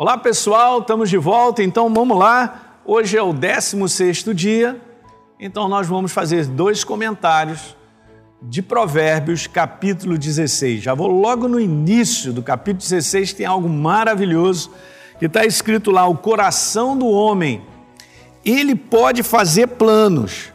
Olá pessoal, estamos de volta, então vamos lá. Hoje é o 16 dia, então nós vamos fazer dois comentários de Provérbios, capítulo 16. Já vou logo no início do capítulo 16, tem algo maravilhoso que está escrito lá: o coração do homem, ele pode fazer planos,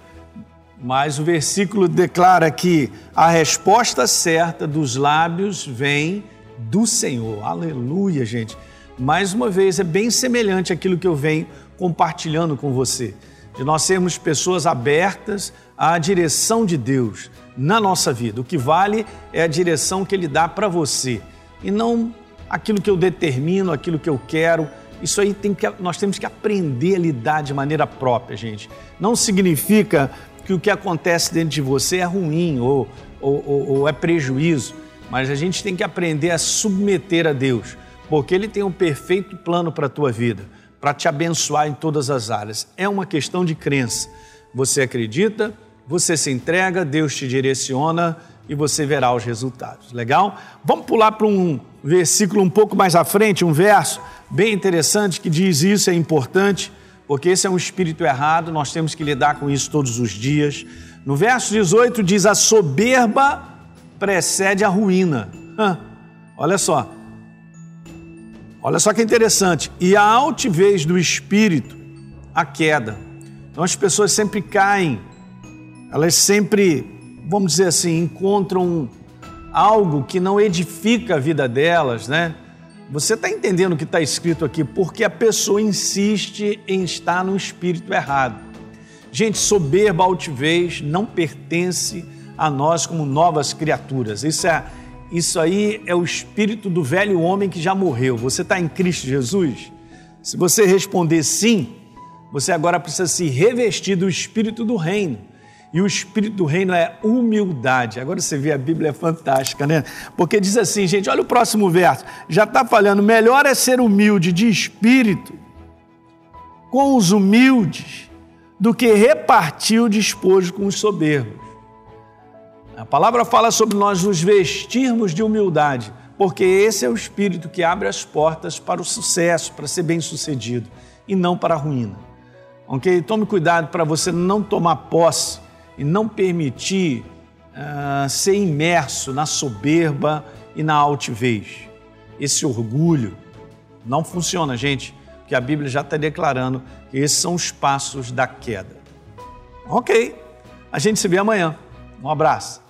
mas o versículo declara que a resposta certa dos lábios vem do Senhor. Aleluia, gente mais uma vez, é bem semelhante àquilo que eu venho compartilhando com você, de nós sermos pessoas abertas à direção de Deus na nossa vida. O que vale é a direção que Ele dá para você e não aquilo que eu determino, aquilo que eu quero. Isso aí tem que, nós temos que aprender a lidar de maneira própria, gente. Não significa que o que acontece dentro de você é ruim ou, ou, ou, ou é prejuízo, mas a gente tem que aprender a submeter a Deus porque Ele tem um perfeito plano para a tua vida, para te abençoar em todas as áreas. É uma questão de crença. Você acredita, você se entrega, Deus te direciona e você verá os resultados. Legal? Vamos pular para um versículo um pouco mais à frente, um verso bem interessante que diz isso, é importante, porque esse é um espírito errado, nós temos que lidar com isso todos os dias. No verso 18 diz: A soberba precede a ruína. olha só, Olha só que interessante. E a altivez do espírito, a queda. Então as pessoas sempre caem, elas sempre, vamos dizer assim, encontram algo que não edifica a vida delas, né? Você está entendendo o que está escrito aqui? Porque a pessoa insiste em estar no espírito errado. Gente, soberba altivez não pertence a nós como novas criaturas. Isso é isso aí é o espírito do velho homem que já morreu. Você está em Cristo Jesus? Se você responder sim, você agora precisa se revestir do espírito do reino. E o espírito do reino é humildade. Agora você vê, a Bíblia é fantástica, né? Porque diz assim, gente, olha o próximo verso. Já está falando, melhor é ser humilde de espírito com os humildes do que repartir o despojo com os soberbos. A palavra fala sobre nós nos vestirmos de humildade, porque esse é o espírito que abre as portas para o sucesso, para ser bem-sucedido e não para a ruína. Ok? Tome cuidado para você não tomar posse e não permitir uh, ser imerso na soberba e na altivez. Esse orgulho não funciona, gente, porque a Bíblia já está declarando que esses são os passos da queda. Ok, a gente se vê amanhã. Um abraço.